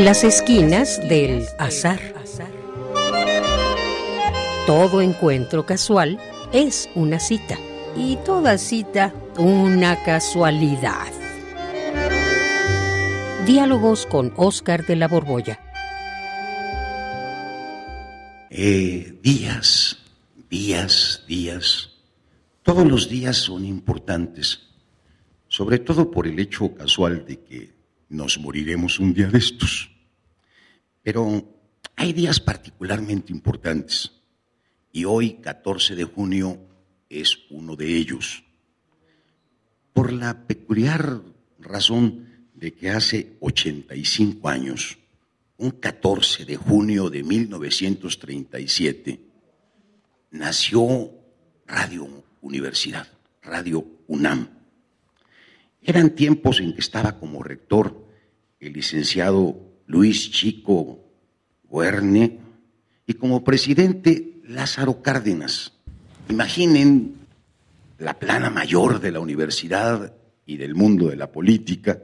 Las esquinas del azar. Todo encuentro casual es una cita y toda cita una casualidad. Diálogos con Oscar de la Borbolla. Eh, días, días, días. Todos los días son importantes, sobre todo por el hecho casual de que nos moriremos un día de estos. Pero hay días particularmente importantes y hoy, 14 de junio, es uno de ellos. Por la peculiar razón de que hace 85 años, un 14 de junio de 1937, nació Radio Universidad, Radio UNAM. Eran tiempos en que estaba como rector el licenciado Luis Chico Guerne y como presidente Lázaro Cárdenas. Imaginen la plana mayor de la universidad y del mundo de la política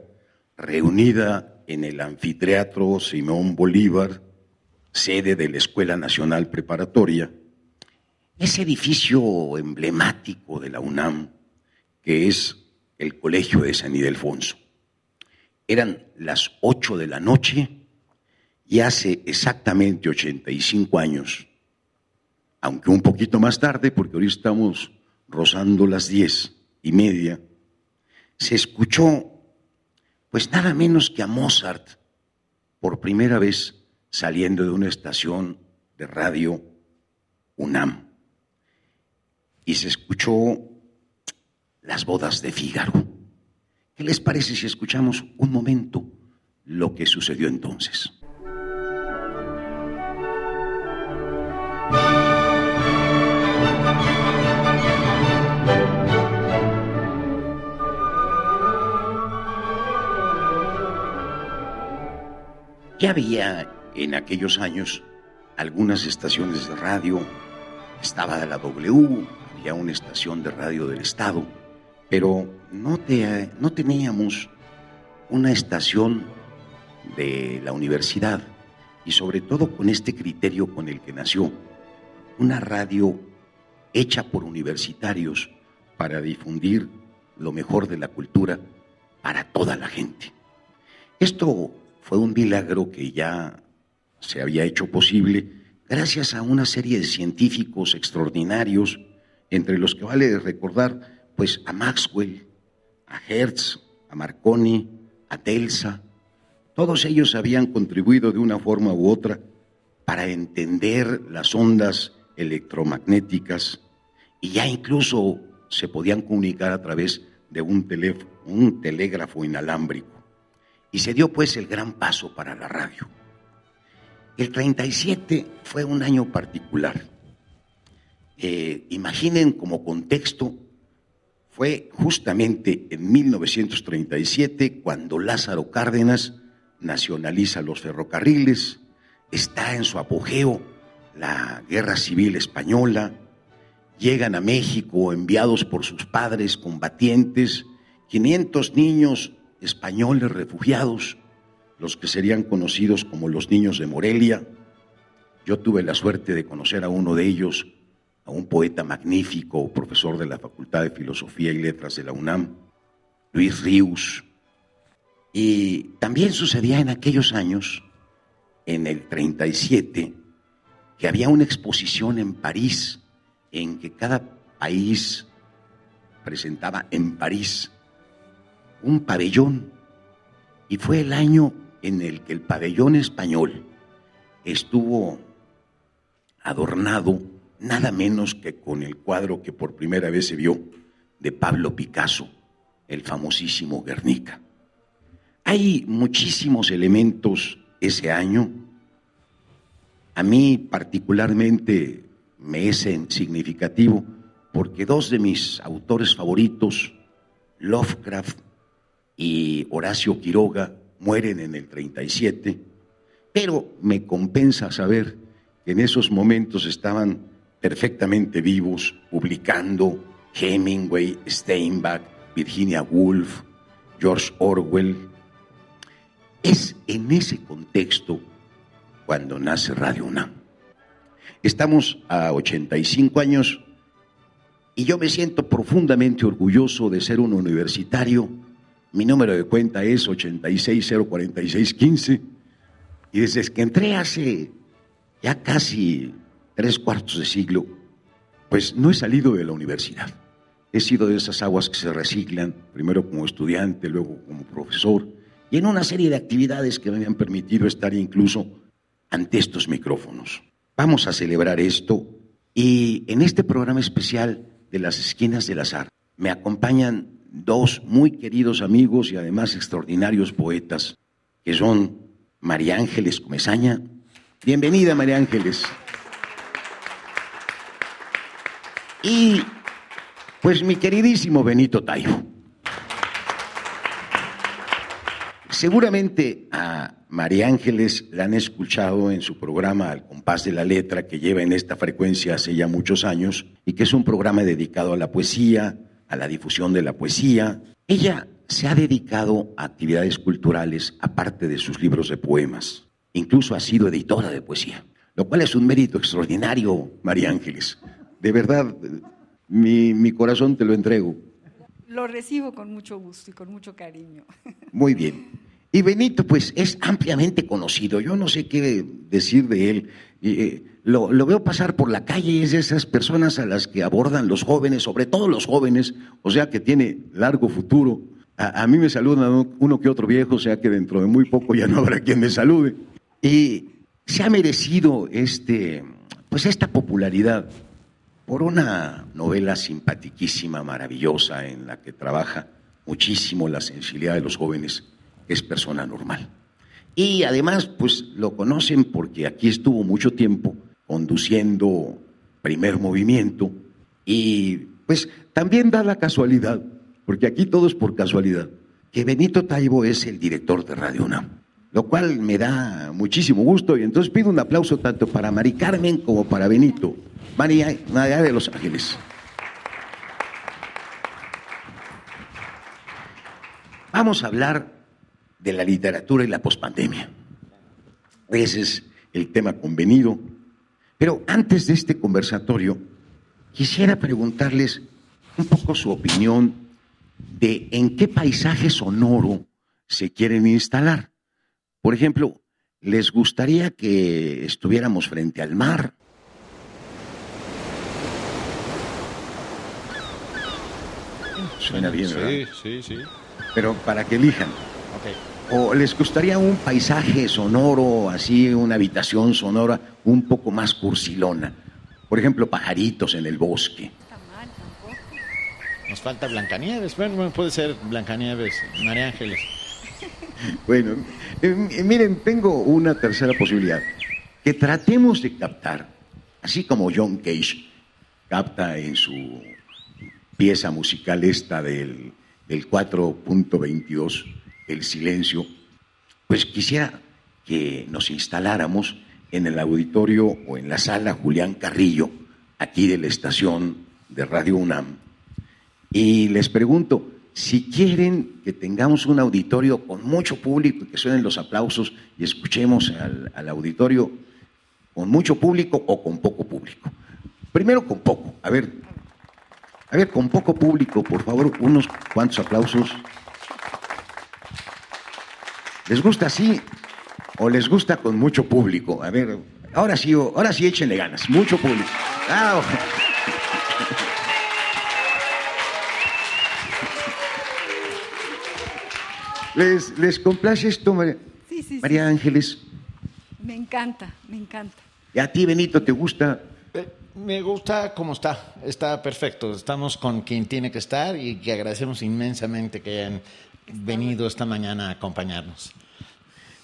reunida en el anfiteatro Simón Bolívar, sede de la Escuela Nacional Preparatoria, ese edificio emblemático de la UNAM, que es el Colegio de San Ildefonso. Eran las ocho de la noche y hace exactamente 85 años, aunque un poquito más tarde, porque hoy estamos rozando las diez y media, se escuchó pues nada menos que a Mozart por primera vez saliendo de una estación de radio UNAM. Y se escuchó las bodas de Fígaro. ¿Qué les parece si escuchamos un momento lo que sucedió entonces? Ya había en aquellos años algunas estaciones de radio, estaba la W, había una estación de radio del Estado, pero no, no teníamos una estación de la universidad y sobre todo con este criterio con el que nació, una radio hecha por universitarios para difundir lo mejor de la cultura para toda la gente. Esto fue un milagro que ya se había hecho posible gracias a una serie de científicos extraordinarios, entre los que vale recordar pues a Maxwell, a Hertz, a Marconi, a Telsa. Todos ellos habían contribuido de una forma u otra para entender las ondas electromagnéticas y ya incluso se podían comunicar a través de un, un telégrafo inalámbrico. Y se dio pues el gran paso para la radio. El 37 fue un año particular. Eh, imaginen como contexto, fue justamente en 1937 cuando Lázaro Cárdenas nacionaliza los ferrocarriles, está en su apogeo la guerra civil española, llegan a México enviados por sus padres combatientes, 500 niños españoles refugiados, los que serían conocidos como los niños de Morelia. Yo tuve la suerte de conocer a uno de ellos, a un poeta magnífico, profesor de la Facultad de Filosofía y Letras de la UNAM, Luis Ríos. Y también sucedía en aquellos años, en el 37, que había una exposición en París en que cada país presentaba en París un pabellón y fue el año en el que el pabellón español estuvo adornado nada menos que con el cuadro que por primera vez se vio de Pablo Picasso, el famosísimo Guernica. Hay muchísimos elementos ese año. A mí particularmente me es significativo porque dos de mis autores favoritos, Lovecraft y Horacio Quiroga mueren en el 37, pero me compensa saber que en esos momentos estaban perfectamente vivos, publicando Hemingway, Steinbach, Virginia Woolf, George Orwell. Es en ese contexto cuando nace Radio UNAM. Estamos a 85 años y yo me siento profundamente orgulloso de ser un universitario. Mi número de cuenta es 8604615 y desde que entré hace ya casi tres cuartos de siglo, pues no he salido de la universidad. He sido de esas aguas que se reciclan, primero como estudiante, luego como profesor, y en una serie de actividades que me han permitido estar incluso ante estos micrófonos. Vamos a celebrar esto y en este programa especial de las esquinas del azar me acompañan dos muy queridos amigos y además extraordinarios poetas, que son María Ángeles Comezaña. Bienvenida, María Ángeles. Y pues mi queridísimo Benito Taibo. Seguramente a María Ángeles la han escuchado en su programa Al compás de la letra que lleva en esta frecuencia hace ya muchos años y que es un programa dedicado a la poesía, a la difusión de la poesía. Ella se ha dedicado a actividades culturales aparte de sus libros de poemas. Incluso ha sido editora de poesía, lo cual es un mérito extraordinario, María Ángeles. De verdad, mi, mi corazón te lo entrego. Lo recibo con mucho gusto y con mucho cariño. Muy bien. Y Benito, pues, es ampliamente conocido. Yo no sé qué decir de él. Eh, lo, veo pasar por la calle, es de esas personas a las que abordan los jóvenes, sobre todo los jóvenes, o sea que tiene largo futuro. A, a mí me saludan uno que otro viejo, o sea que dentro de muy poco ya no habrá quien me salude. Y se ha merecido este, pues esta popularidad por una novela simpaticísima, maravillosa, en la que trabaja muchísimo la sensibilidad de los jóvenes es persona normal. Y además, pues lo conocen porque aquí estuvo mucho tiempo conduciendo primer movimiento y pues también da la casualidad, porque aquí todo es por casualidad, que Benito Taibo es el director de Radio UNAM, lo cual me da muchísimo gusto y entonces pido un aplauso tanto para Mari Carmen como para Benito, María, María de los Ángeles. Vamos a hablar de la literatura y la pospandemia. Ese es el tema convenido. Pero antes de este conversatorio, quisiera preguntarles un poco su opinión de en qué paisaje sonoro se quieren instalar. Por ejemplo, ¿les gustaría que estuviéramos frente al mar? Suena bien, ¿verdad? Sí, sí, sí. Pero para que elijan. ¿O les gustaría un paisaje sonoro, así, una habitación sonora un poco más cursilona? Por ejemplo, pajaritos en el bosque. Nos falta Blancanieves. Bueno, puede ser Blancanieves, María Ángeles. Bueno, eh, eh, miren, tengo una tercera posibilidad. Que tratemos de captar, así como John Cage capta en su pieza musical esta del, del 4.22 el silencio, pues quisiera que nos instaláramos en el auditorio o en la sala Julián Carrillo, aquí de la estación de Radio UNAM. Y les pregunto, si quieren que tengamos un auditorio con mucho público y que suenen los aplausos y escuchemos al, auditorio con mucho público o con poco público. Primero con poco, a ver, a ver, con poco público, por favor, unos cuantos aplausos. ¿Les gusta así o les gusta con mucho público? A ver, ahora sí, ahora sí échenle ganas, mucho público. Ah, ¿Les, ¿Les complace esto, María, Sí, sí, sí. María Ángeles? Me encanta, me encanta. ¿Y a ti, Benito, te gusta? Eh, Me gusta cómo está, está perfecto. Estamos con quien tiene que estar y que agradecemos inmensamente que hayan venido esta mañana a acompañarnos.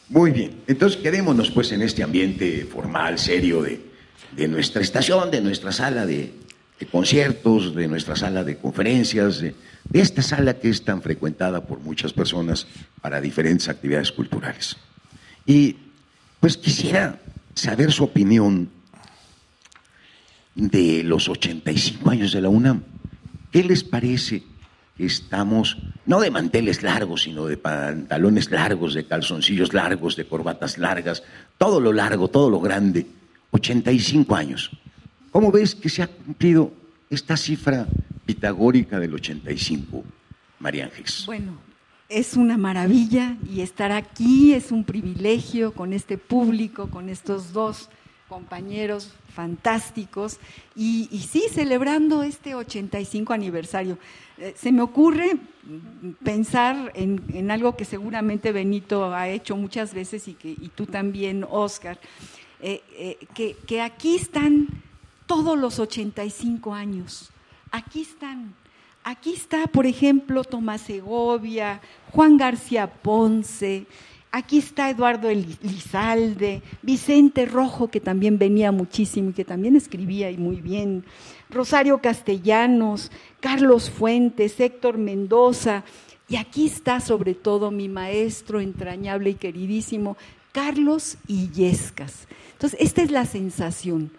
Muy bien, entonces quedémonos pues en este ambiente formal, serio de, de nuestra estación, de nuestra sala de, de conciertos, de nuestra sala de conferencias, de, de esta sala que es tan frecuentada por muchas personas para diferentes actividades culturales. Y pues quisiera saber su opinión de los 85 años de la UNAM. ¿Qué les parece estamos, no de manteles largos, sino de pantalones largos, de calzoncillos largos, de corbatas largas, todo lo largo, todo lo grande. 85 años. ¿Cómo ves que se ha cumplido esta cifra pitagórica del 85, María Ángeles? Bueno, es una maravilla y estar aquí es un privilegio con este público, con estos dos compañeros fantásticos y, sí, celebrando este 85 aniversario. Eh, se me ocurre pensar en, algo que seguramente Benito ha hecho muchas veces y, que, tú también, Oscar, eh, eh, que aquí están todos los 85 años, aquí están. Aquí está, por ejemplo, Tomás Segovia, Juan García Ponce, Aquí está Eduardo Elizalde, Vicente Rojo, que también venía muchísimo y que también escribía y muy bien, Rosario Castellanos, Carlos Fuentes, Héctor Mendoza, y aquí está sobre todo mi maestro entrañable y queridísimo, Carlos Illescas. Entonces, esta es la sensación,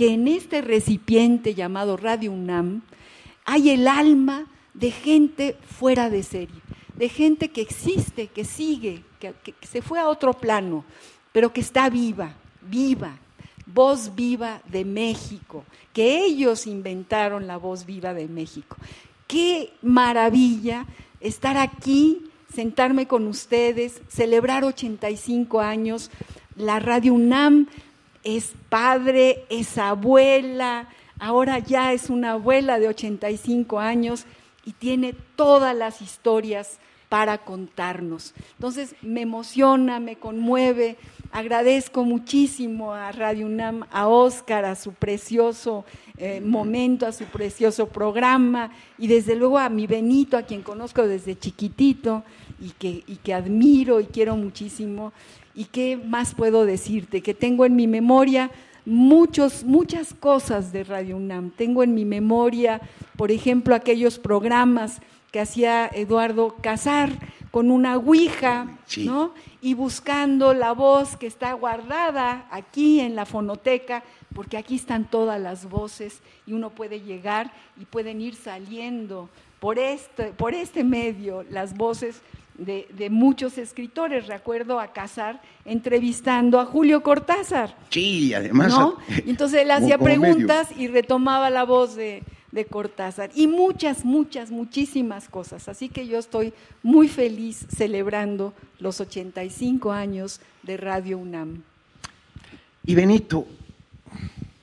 que en este recipiente llamado Radio UNAM hay el alma de gente fuera de serie de gente que existe, que sigue, que, se fue a otro plano, pero que está viva, viva, voz viva de México, que ellos inventaron la voz viva de México. Qué maravilla estar aquí, sentarme con ustedes, celebrar 85 años. La Radio UNAM es padre, es abuela, ahora ya es una abuela de 85 años y tiene todas las historias para contarnos. Entonces me emociona, me conmueve, agradezco muchísimo a Radio UNAM, a Oscar, a su precioso eh, momento, a su precioso programa y desde luego a mi Benito, a quien conozco desde chiquitito y que, y que admiro y quiero muchísimo. ¿Y qué más puedo decirte? Que tengo en mi memoria muchos, muchas cosas de Radio UNAM. Tengo en mi memoria, por ejemplo, aquellos programas que hacía Eduardo Casar con una ouija, ¿no? Y buscando la voz que está guardada aquí en la fonoteca, porque aquí están todas las voces y uno puede llegar y pueden ir saliendo por este, por este medio las voces de, de, muchos escritores. Recuerdo a Casar entrevistando a Julio Cortázar. Sí, además. ¿no? entonces él hacía preguntas y retomaba la voz de, de Cortázar y muchas, muchas, muchísimas cosas. Así que yo estoy muy feliz celebrando los 85 años de Radio UNAM. Y Benito,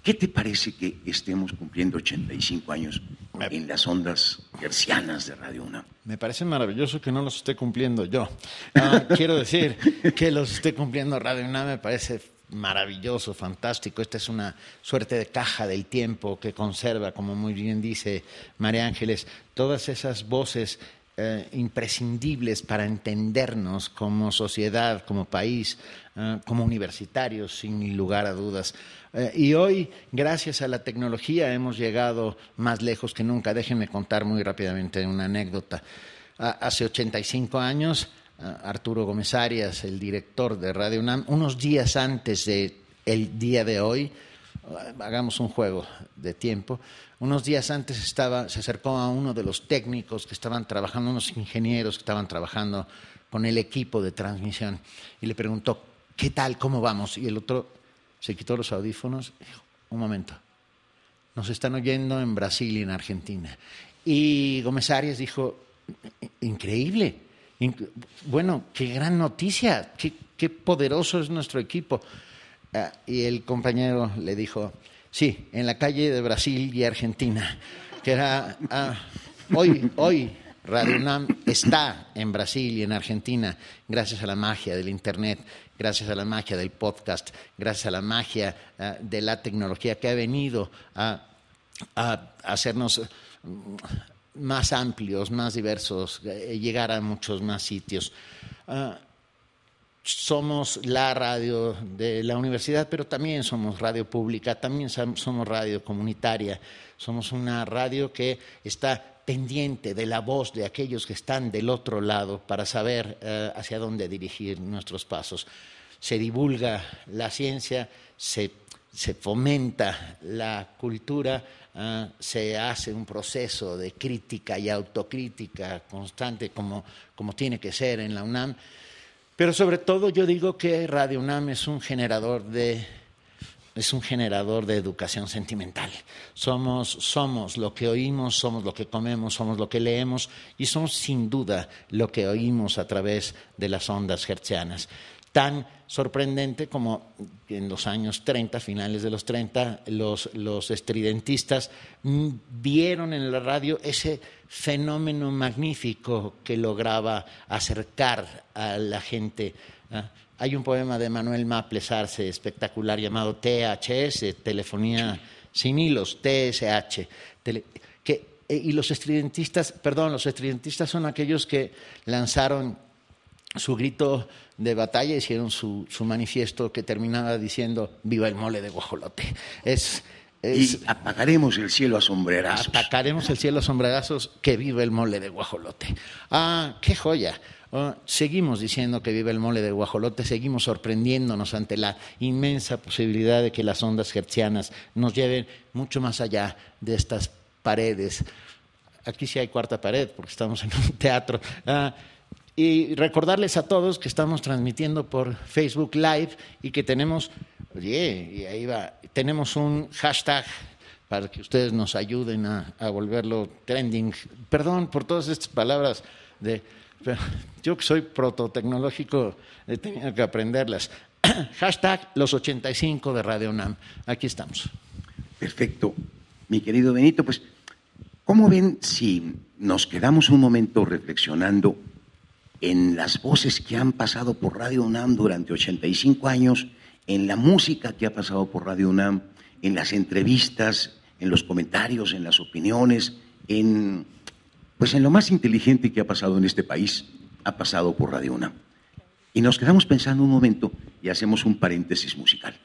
¿qué te parece que estemos cumpliendo 85 años en las ondas hercianas de Radio UNAM? Me parece maravilloso que no los esté cumpliendo yo. Ah, quiero decir que los esté cumpliendo Radio UNAM me parece maravilloso, fantástico. Esta es una suerte de caja del tiempo que conserva, como muy bien dice María Ángeles, todas esas voces eh, imprescindibles para entendernos como sociedad, como país, eh, como universitarios, sin lugar a dudas. Eh, y hoy, gracias a la tecnología, hemos llegado más lejos que nunca. Déjenme contar muy rápidamente una anécdota. hace 85 años Arturo Gómez Arias, el director de Radio UNAM, unos días antes del el día de hoy, hagamos un juego de tiempo, unos días antes estaba, se acercó a uno de los técnicos que estaban trabajando, unos ingenieros que estaban trabajando con el equipo de transmisión y le preguntó, ¿qué tal? ¿Cómo vamos? Y el otro se quitó los audífonos dijo, un momento, nos están oyendo en Brasil y en Argentina. Y Gómez Arias dijo, increíble, bueno, qué gran noticia, qué, poderoso es nuestro equipo. Ah, y el compañero le dijo, sí, en la calle de Brasil y Argentina, que era, ah, hoy, hoy Radio UNAM está en Brasil y en Argentina gracias a la magia del Internet, gracias a la magia del podcast, gracias a la magia ah, de la tecnología que ha venido a hacernos más amplios, más diversos, eh, llegar a muchos más sitios. Ah, somos la radio de la universidad, pero también somos radio pública, también somos radio comunitaria, somos una radio que está pendiente de la voz de aquellos que están del otro lado para saber eh, hacia dónde dirigir nuestros pasos. Se divulga la ciencia, se, se fomenta la cultura, ah, se hace un proceso de crítica y autocrítica constante como, como tiene que ser en la UNAM. Pero sobre todo yo digo que Radio UNAM es un generador de es un generador de educación sentimental. Somos, somos lo que oímos, somos lo que comemos, somos lo que leemos y somos sin duda lo que oímos a través de las ondas hertzianas. Tan sorprendente como en los años 30, finales de los 30, los, estridentistas vieron en la radio ese fenómeno magnífico que lograba acercar a la gente. ¿ah? Hay un poema de Manuel Maples Arce espectacular llamado THS, Telefonía sin hilos, TSH. que, eh, y los estridentistas, perdón, los estridentistas son aquellos que lanzaron su grito de batalla, hicieron su, su manifiesto que terminaba diciendo viva el mole de guajolote. Es, y apagaremos el cielo a sombrerazos. Apagaremos el cielo a sombrerazos, que viva el mole de guajolote. Ah, qué joya. Oh, seguimos diciendo que vive el mole del guajolote, seguimos sorprendiéndonos ante la inmensa posibilidad de que las ondas hertzianas nos lleven mucho más allá de estas paredes. Aquí sí hay cuarta pared porque estamos en un teatro. Ah, y recordarles a todos que estamos transmitiendo por Facebook Live y que tenemos, oye, y ahí va, tenemos un hashtag para que ustedes nos ayuden a volverlo trending. Perdón por todas estas palabras de yo que soy prototecnológico he tenido que aprenderlas. Hashtag los 85 de Radio UNAM. Aquí estamos. Perfecto. Mi querido Benito, pues, ¿cómo ven si nos quedamos un momento reflexionando en las voces que han pasado por Radio UNAM durante 85 años, en la música que ha pasado por Radio UNAM, en las entrevistas, en los comentarios, en las opiniones, en pues en lo más inteligente que ha pasado en este país, ha pasado por Radio UNAM. Y nos quedamos pensando un momento y hacemos un paréntesis musical.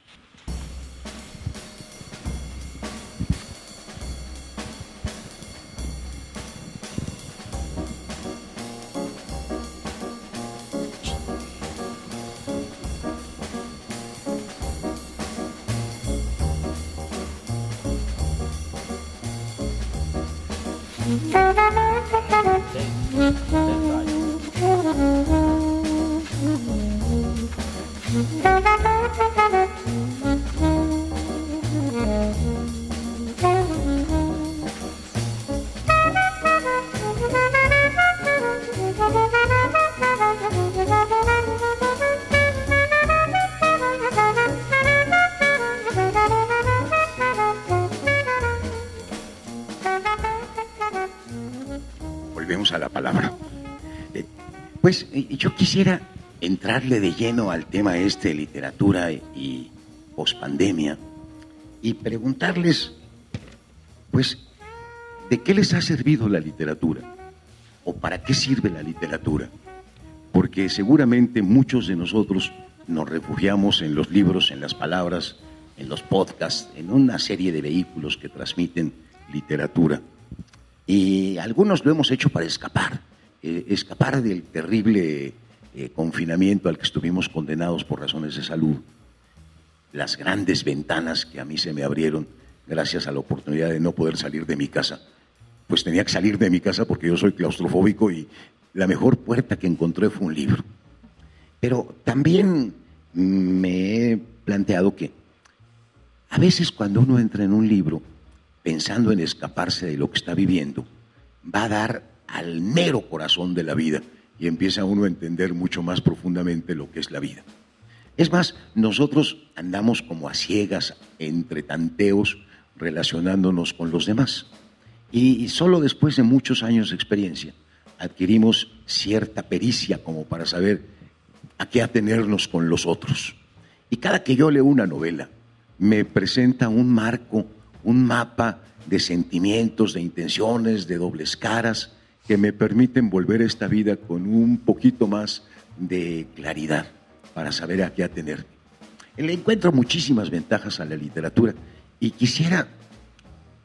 Quisiera entrarle de lleno al tema este de literatura y pospandemia y preguntarles, pues, ¿de qué les ha servido la literatura? ¿O para qué sirve la literatura? Porque seguramente muchos de nosotros nos refugiamos en los libros, en las palabras, en los podcasts, en una serie de vehículos que transmiten literatura. Y algunos lo hemos hecho para escapar, eh, escapar del terrible eh, confinamiento al que estuvimos condenados por razones de salud, las grandes ventanas que a mí se me abrieron gracias a la oportunidad de no poder salir de mi casa, pues tenía que salir de mi casa porque yo soy claustrofóbico y la mejor puerta que encontré fue un libro. Pero también me he planteado que a veces cuando uno entra en un libro pensando en escaparse de lo que está viviendo, va a dar al mero corazón de la vida y empieza uno a entender mucho más profundamente lo que es la vida. Es más, nosotros andamos como a ciegas entre tanteos relacionándonos con los demás. Y solo después de muchos años de experiencia adquirimos cierta pericia como para saber a qué atenernos con los otros. Y cada que yo leo una novela, me presenta un marco, un mapa de sentimientos, de intenciones, de dobles caras, que me permiten volver a esta vida con un poquito más de claridad para saber a qué atenerme. Le encuentro muchísimas ventajas a la literatura y quisiera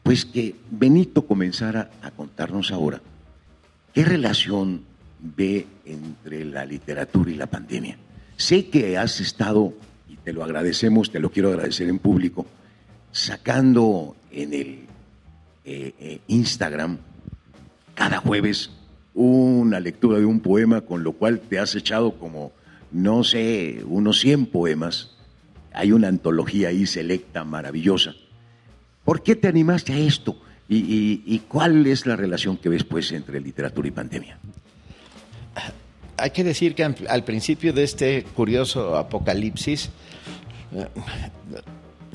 pues que Benito comenzara a contarnos ahora qué relación ve entre la literatura y la pandemia. Sé que has estado, y te lo agradecemos, te lo quiero agradecer en público, sacando en el eh, eh, Instagram, cada jueves una lectura de un poema, con lo cual te has echado como, no sé, unos 100 poemas. Hay una antología ahí selecta, maravillosa. ¿Por qué te animaste a esto? ¿Y, cuál es la relación que ves pues entre literatura y pandemia? Hay que decir que al principio de este curioso apocalipsis, eh,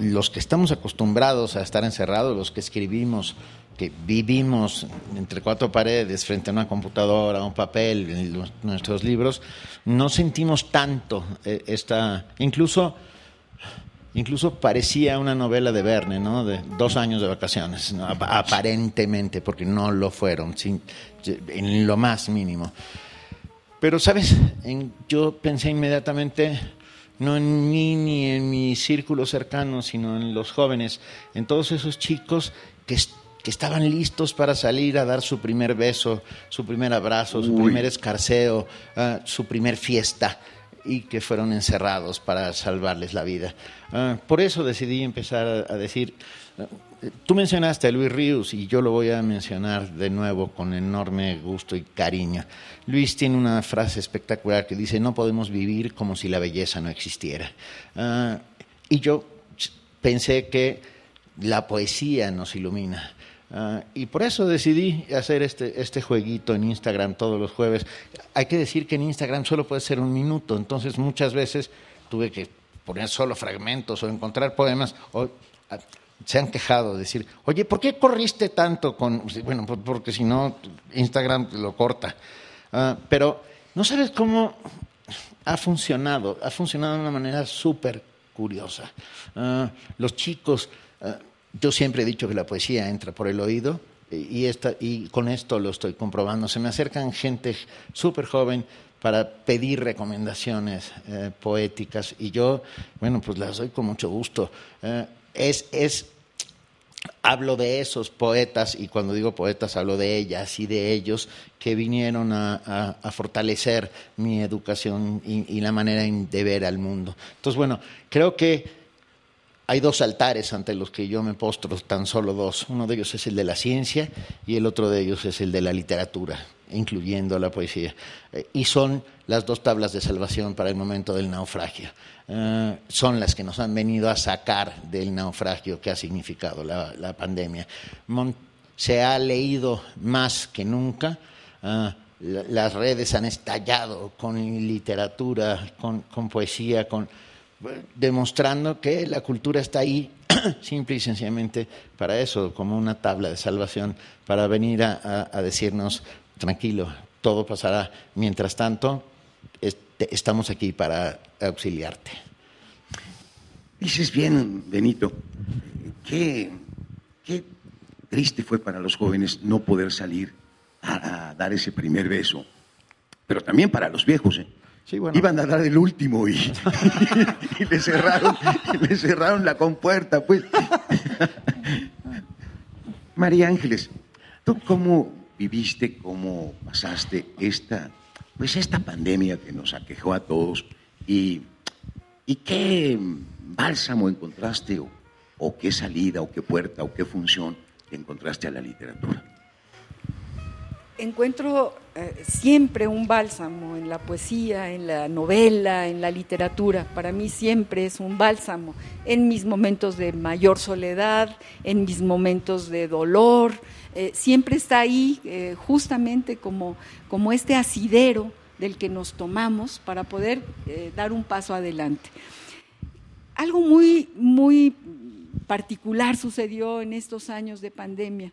los que estamos acostumbrados a estar encerrados, los que escribimos, que vivimos entre cuatro paredes frente a una computadora, a un papel, nuestros libros, no sentimos tanto eh, esta, incluso Incluso parecía una novela de Verne, ¿no? De dos años de vacaciones, aparentemente, porque no lo fueron, en lo más mínimo. Pero, ¿sabes? yo pensé inmediatamente, no en mí ni en mi círculo cercano, sino en los jóvenes, en todos esos chicos que, que estaban listos para salir a dar su primer beso, su primer abrazo, su primer escarceo, ah, su primer fiesta y que fueron encerrados para salvarles la vida. Ah, por eso decidí empezar a decir, tú mencionaste a Luis Ríos y yo lo voy a mencionar de nuevo con enorme gusto y cariño. Luis tiene una frase espectacular que dice, no podemos vivir como si la belleza no existiera. Ah, y yo pensé que la poesía nos ilumina. Ah, y por eso decidí hacer este, este jueguito en Instagram todos los jueves. Hay que decir que en Instagram solo puede ser un minuto, entonces muchas veces tuve que poner solo fragmentos o encontrar poemas. O, se han quejado de decir, oye, ¿por qué corriste tanto con.? Bueno, porque si no, Instagram lo corta. Ah, pero no sabes cómo ha funcionado. Ha funcionado de una manera súper curiosa. los chicos yo siempre he dicho que la poesía entra por el oído y, esta, y con esto lo estoy comprobando. Se me acercan gente súper joven para pedir recomendaciones eh, poéticas y yo, bueno, pues las doy con mucho gusto. Eh, es, es, hablo de esos poetas y cuando digo poetas hablo de ellas y de ellos que vinieron a, fortalecer mi educación y, y la manera de ver al mundo. Entonces, bueno, creo que hay dos altares ante los que yo me postro, tan solo dos. Uno de ellos es el de la ciencia y el otro de ellos es el de la literatura, incluyendo la poesía. Eh, y son las dos tablas de salvación para el momento del naufragio. Eh, son las que nos han venido a sacar del naufragio que ha significado la, pandemia. se ha leído más que nunca. Eh, las redes han estallado con literatura, con poesía, con demostrando que la cultura está ahí simple y sencillamente para eso, como una tabla de salvación, para venir a, decirnos, tranquilo, todo pasará. Mientras tanto, estamos aquí para auxiliarte. Dices bien, Benito, qué, triste fue para los jóvenes no poder salir a, dar ese primer beso, pero también para los viejos. ¿eh? Iban a dar el último y, le, cerraron, le cerraron la compuerta, pues. María Ángeles, ¿tú cómo viviste, cómo pasaste esta, pues esta pandemia que nos aquejó a todos y, y qué bálsamo encontraste o, o qué salida o qué puerta o qué función encontraste a la literatura? Encuentro eh, siempre un bálsamo en la poesía, en la novela, en la literatura. Para mí siempre es un bálsamo en mis momentos de mayor soledad, en mis momentos de dolor. Eh, siempre está ahí eh, justamente como, como este asidero del que nos tomamos para poder dar un paso adelante. Algo muy, muy particular sucedió en estos años de pandemia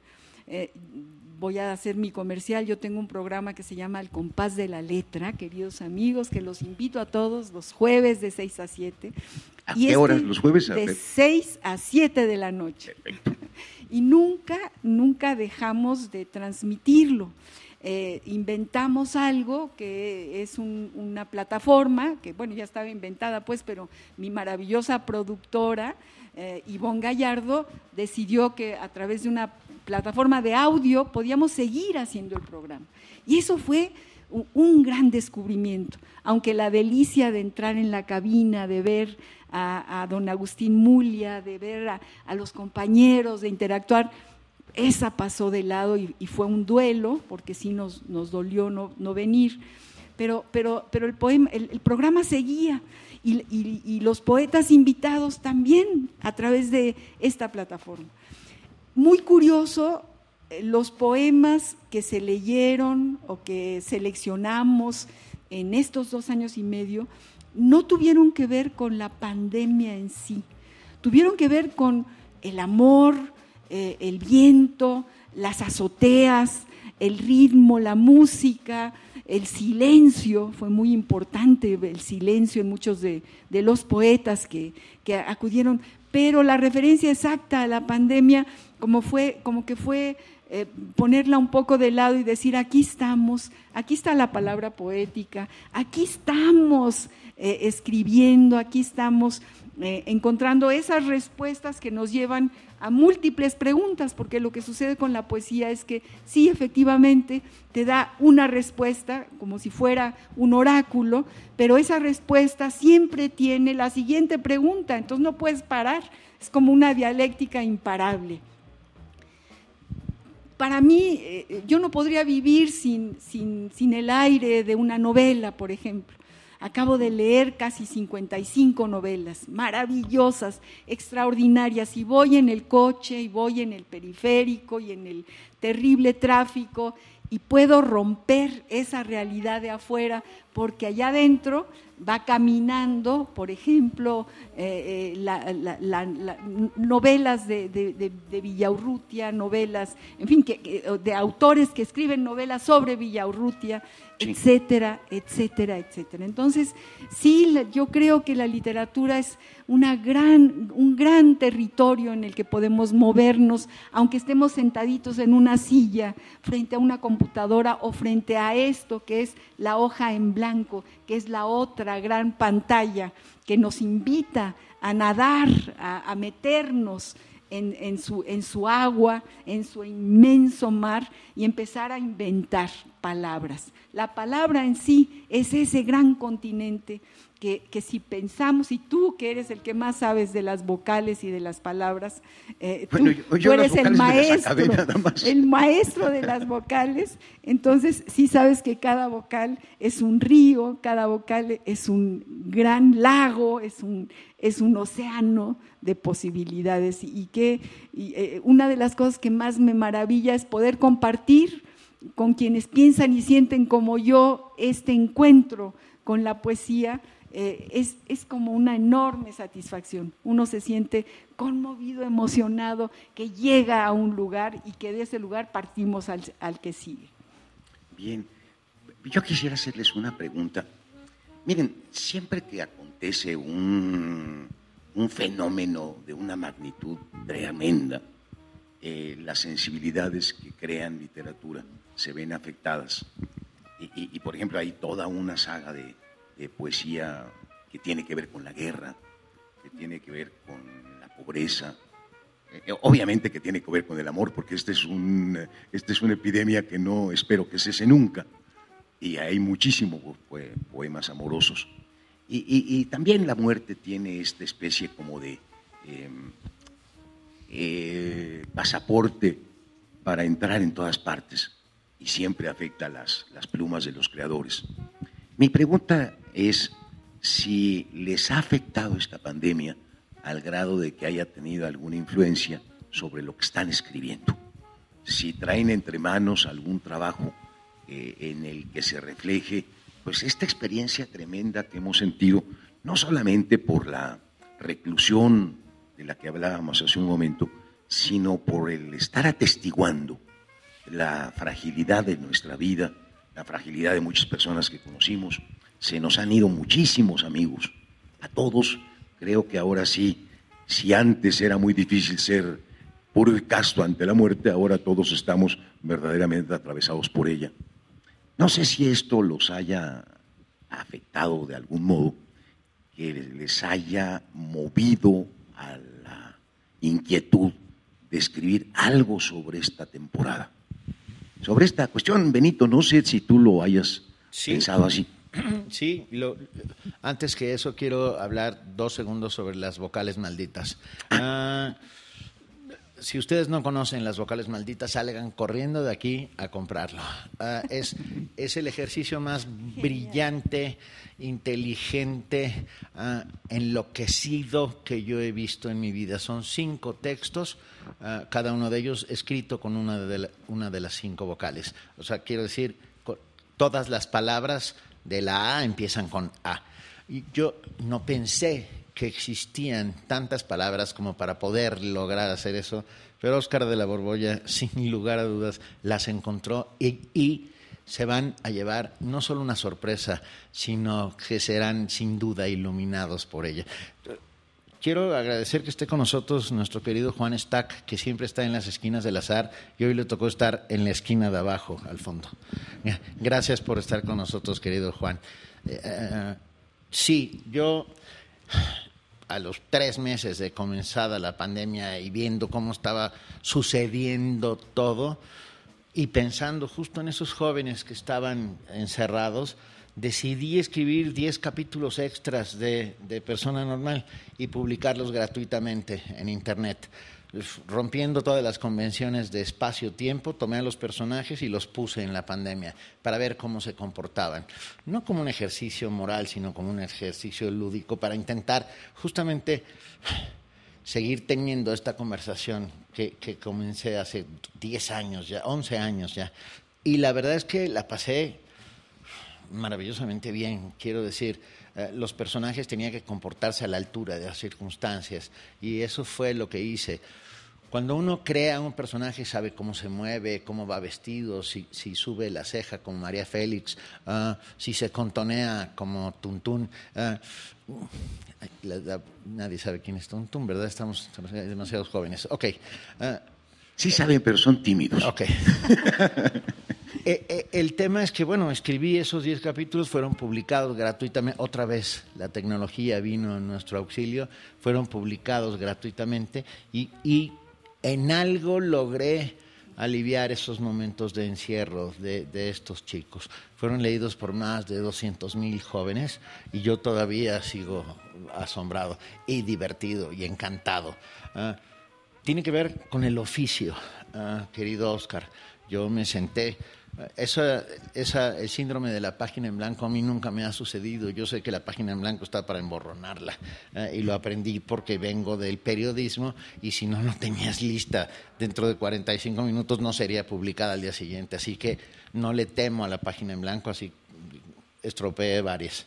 voy a hacer mi comercial, yo tengo un programa que se llama El compás de la letra, queridos amigos, que los invito a todos los jueves de 6 a 7. ¿A qué horas los jueves? De 6 a 7 de la noche. Y nunca, nunca dejamos de transmitirlo. Eh, inventamos algo que es una plataforma, que bueno, ya estaba inventada pues, pero mi maravillosa productora, eh, Ivonne Gallardo, decidió que a través de una plataforma de audio podíamos seguir haciendo el programa. Y eso fue un, gran descubrimiento, aunque la delicia de entrar en la cabina, de ver a, don Agustín Mulia, de ver a, los compañeros, de interactuar, esa pasó de lado y, fue un duelo, porque sí nos, nos dolió no, no venir, pero, pero, pero el, poema, el, programa seguía y, y, los poetas invitados también a través de esta plataforma. Muy curioso, eh, los poemas que se leyeron o que seleccionamos en estos dos años y medio no tuvieron que ver con la pandemia en sí, tuvieron que ver con el amor, eh, el viento, las azoteas, el ritmo, la música, el silencio, fue muy importante el silencio en muchos de, los poetas que, acudieron, pero la referencia exacta a la pandemia como, fue, como que fue eh, ponerla un poco de lado y decir, aquí estamos, aquí está la palabra poética, aquí estamos eh, escribiendo, aquí estamos encontrando esas respuestas que nos llevan a múltiples preguntas, porque lo que sucede con la poesía es que sí, efectivamente, te da una respuesta como si fuera un oráculo, pero esa respuesta siempre tiene la siguiente pregunta, entonces no puedes parar, es como una dialéctica imparable. Para mí, eh, yo no podría vivir sin, sin, sin el aire de una novela, por ejemplo. Acabo de leer casi 55 novelas, maravillosas, extraordinarias, y voy en el coche, y voy en el periférico, y en el terrible tráfico, y puedo romper esa realidad de afuera, porque allá adentro va caminando, por ejemplo, eh, eh, novelas de, Villaurrutia, novelas, en fin, de autores que escriben novelas sobre Villaurrutia, etcétera, etcétera, etcétera. Entonces, sí, yo creo que la literatura es una gran, un gran territorio en el que podemos movernos, aunque estemos sentaditos en una silla, frente a una computadora o frente a esto que es la hoja en blanco, que es la otra gran pantalla que nos invita a nadar, a, meternos en, su, en su agua, en su inmenso mar y empezar a inventar palabras. La palabra en sí es ese gran continente que, si pensamos, y tú que eres el que más sabes de las vocales y de las palabras, eh, tú, eres el maestro, el maestro de las vocales, entonces sí sabes que cada vocal es un río, cada vocal es un gran lago, es un, es un océano de posibilidades. Y que eh, una de las cosas que más me maravilla es poder compartir con quienes piensan y sienten como yo este encuentro con la poesía, eh, es, es, como una enorme satisfacción. Uno se siente conmovido, emocionado, que llega a un lugar y que de ese lugar partimos al, al que sigue. Bien, yo quisiera hacerles una pregunta. Miren, siempre que acontece un, un fenómeno de una magnitud tremenda, eh, las sensibilidades que crean literatura se ven afectadas. Y, y por ejemplo, hay toda una saga de, poesía que tiene que ver con la guerra, que tiene que ver con la pobreza, eh, obviamente que tiene que ver con el amor, porque este es, un, este es una epidemia que no espero que cese nunca, y hay muchísimos poemas amorosos. Y, también la muerte tiene esta especie como de em, eh, pasaporte para entrar en todas partes y siempre afecta las, las plumas de los creadores. Mi pregunta es si les ha afectado esta pandemia al grado de que haya tenido alguna influencia sobre lo que están escribiendo. Si traen entre manos algún trabajo eh, en el que se refleje pues esta experiencia tremenda que hemos sentido, no solamente por la reclusión de la que hablábamos hace un momento, sino por el estar atestiguando la fragilidad de nuestra vida, la fragilidad de muchas personas que conocimos. Se nos han ido muchísimos amigos, a todos. Creo que ahora sí, si antes era muy difícil ser puro y casto ante la muerte, ahora todos estamos verdaderamente atravesados por ella. No sé si esto los haya afectado de algún modo, que les haya movido a la inquietud de escribir algo sobre esta temporada sobre esta cuestión, Benito, no sé si tú lo hayas pensado así. Sí, antes que eso quiero hablar dos segundos sobre las vocales malditas. Ah, si ustedes no conocen las vocales malditas, salgan corriendo de aquí a comprarlo. Ah, es, es el ejercicio más brillante, inteligente, uh, enloquecido que yo he visto en mi vida. Son cinco textos, uh, cada uno de ellos escrito con una de, la, una de las cinco vocales. O sea, quiero decir, todas las palabras de la A empiezan con A. Y yo no pensé que existían tantas palabras como para poder lograr hacer eso, pero Oscar de la Borbolla, sin lugar a dudas, las encontró y, se van a llevar no solo una sorpresa, sino que serán sin duda iluminados por ella. Quiero agradecer que esté con nosotros nuestro querido Juan Stack, que siempre está en las esquinas del azar y hoy le tocó estar en la esquina de abajo, al fondo. Gracias por estar con nosotros, querido Juan. Uh, sí, yo a los tres meses de comenzada la pandemia y viendo cómo estaba sucediendo todo y pensando justo en esos jóvenes que estaban encerrados, decidí escribir diez capítulos extras de, de Persona Normal y publicarlos gratuitamente en Internet rompiendo todas las convenciones de espacio-tiempo, tomé a los personajes y los puse en la pandemia para ver cómo se comportaban. No como un ejercicio moral, sino como un ejercicio lúdico para intentar justamente seguir teniendo esta conversación que, que comencé hace 10 años ya, 11 años ya. Y la verdad es que la pasé maravillosamente bien, quiero decir eh, los personajes tenían que comportarse a la altura de las circunstancias y eso fue lo que hice. Cuando uno crea un personaje sabe cómo se mueve, cómo va vestido, si, si sube la ceja como María Félix, uh, si se contonea como Tuntún. Uh, la, la, nadie sabe quién es Tuntún, ¿verdad? Estamos demasiado jóvenes. Ok. Uh, sí saben, pero son tímidos. Ok. Eh, eh, el tema es que, bueno, escribí esos 10 capítulos, fueron publicados gratuitamente. Otra vez la tecnología vino en nuestro auxilio, fueron publicados gratuitamente y, en algo logré aliviar esos momentos de encierro de, estos chicos. Fueron leídos por más de 200 mil jóvenes y yo todavía sigo asombrado y divertido y encantado. Uh, tiene que ver con el oficio, uh, querido Oscar. Yo me senté esa, esa, el síndrome de la página en blanco a mí nunca me ha sucedido. Yo sé que la página en blanco está para emborronarla eh, y lo aprendí porque vengo del periodismo y si no, no tenías lista dentro de 45 minutos no sería publicada al día siguiente. Así que no le temo a la página en blanco, así estropeé varias.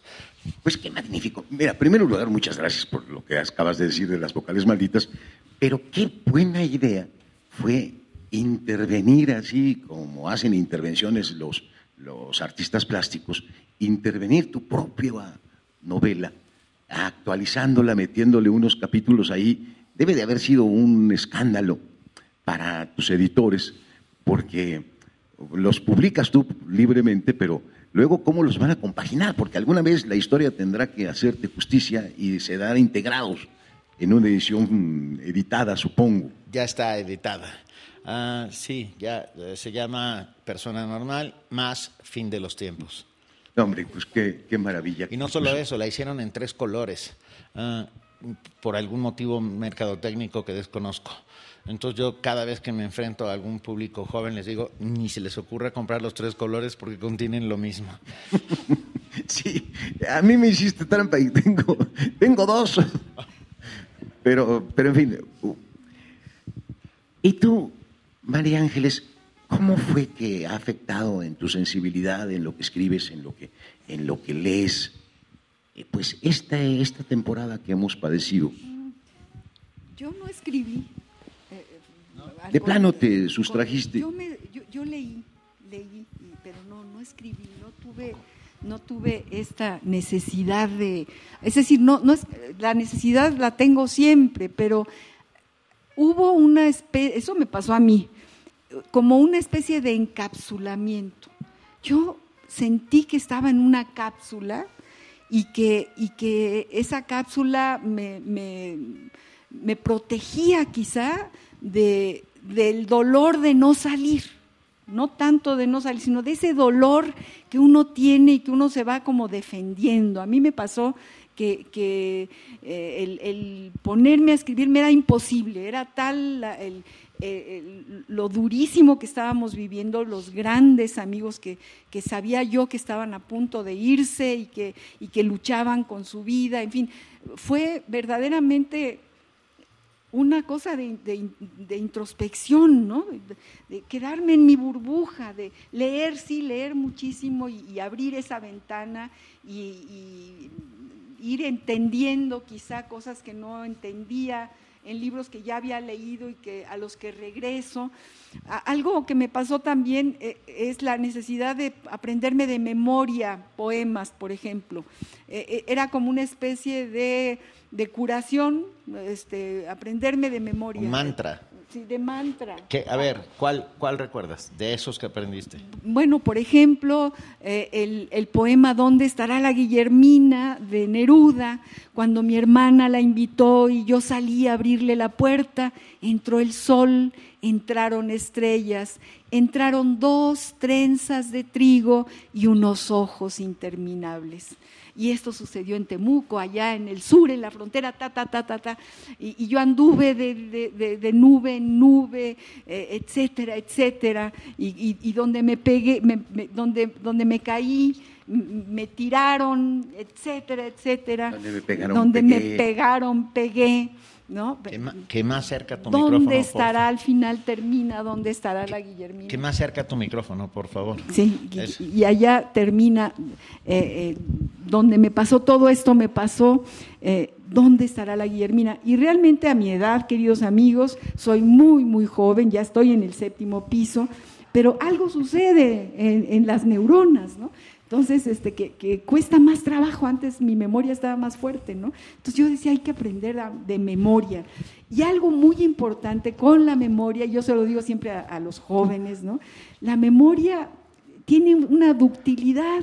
Pues qué magnífico. Mira, primero lugar, muchas gracias por lo que acabas de decir de las vocales malditas, pero qué buena idea fue intervenir así como hacen intervenciones los, los artistas plásticos, intervenir tu propia novela, actualizándola, metiéndole unos capítulos ahí, debe de haber sido un escándalo para tus editores, porque los publicas tú libremente, pero luego cómo los van a compaginar, porque alguna vez la historia tendrá que hacerte justicia y se integrados en una edición editada, supongo. Ya está editada. Ah, sí, ya eh, se llama Persona Normal más Fin de los Tiempos. No, hombre, pues qué, qué maravilla. Y no solo eso, la hicieron en tres colores, ah, por algún motivo mercadotécnico que desconozco. Entonces yo cada vez que me enfrento a algún público joven les digo, ni se les ocurra comprar los tres colores porque contienen lo mismo. Sí, a mí me hiciste trampa y tengo, tengo dos. Pero, pero en fin. ¿Y tú, María Ángeles, cómo fue que ha afectado en tu sensibilidad, en lo que escribes, en lo que, en lo que lees, eh, pues esta, esta temporada que hemos padecido? Yo no escribí. Eh, de plano te sustrajiste. Yo, me, yo, yo leí, leí, pero no, no escribí, no tuve no tuve esta necesidad de, es decir, no, no es, la necesidad la tengo siempre, pero hubo una especie, eso me pasó a mí, como una especie de encapsulamiento. Yo sentí que estaba en una cápsula y que, y que esa cápsula me, me, protegía quizá de, del dolor de no salir no tanto de no salir, sino de ese dolor que uno tiene y que uno se va como defendiendo. A mí me pasó que, eh, el, ponerme a escribir me era imposible, era tal lo durísimo que estábamos viviendo, los grandes amigos que, sabía yo que estaban a punto de irse y que, y que luchaban con su vida, en fin, fue verdaderamente una cosa de, introspección, ¿no? De, quedarme en mi burbuja, de leer, sí, leer muchísimo y, abrir esa ventana y, ir entendiendo quizá cosas que no entendía en libros que ya había leído y que a los que regreso. algo que me pasó también eh, es la necesidad de aprenderme de memoria poemas, por ejemplo. Eh, eh, era como una especie de de curación, este, aprenderme de memoria. Un mantra. Sí, de mantra. a ver, ¿cuál, ¿cuál recuerdas de esos que aprendiste? Bueno, por ejemplo, eh, el, el, poema ¿Dónde estará la Guillermina? de Neruda, cuando mi hermana la invitó y yo salí a abrirle la puerta, entró el sol, entraron estrellas, entraron dos trenzas de trigo y unos ojos interminables y esto sucedió en Temuco, allá en el sur, en la frontera, ta, ta, ta, ta, ta, y, yo anduve de, nube en nube, eh, etcétera, etcétera, y, donde me pegué, donde, donde me caí, me tiraron, etcétera, etcétera, donde me pegaron, donde me pegaron pegué. ¿No? Que, más cerca tu ¿Dónde micrófono. ¿Dónde estará al final termina? ¿Dónde estará la Guillermina? Que más cerca tu micrófono, por favor. Sí, y, allá termina, eh, eh, donde me pasó todo esto, me pasó, eh, ¿dónde estará la Guillermina? Y realmente a mi edad, queridos amigos, soy muy, muy joven, ya estoy en el séptimo piso, pero algo sucede en, en las neuronas, ¿no? Entonces, este, que, cuesta más trabajo, antes mi memoria estaba más fuerte, ¿no? Entonces yo decía, hay que aprender de memoria. Y algo muy importante con la memoria, yo se lo digo siempre a, los jóvenes, ¿no? La memoria tiene una ductilidad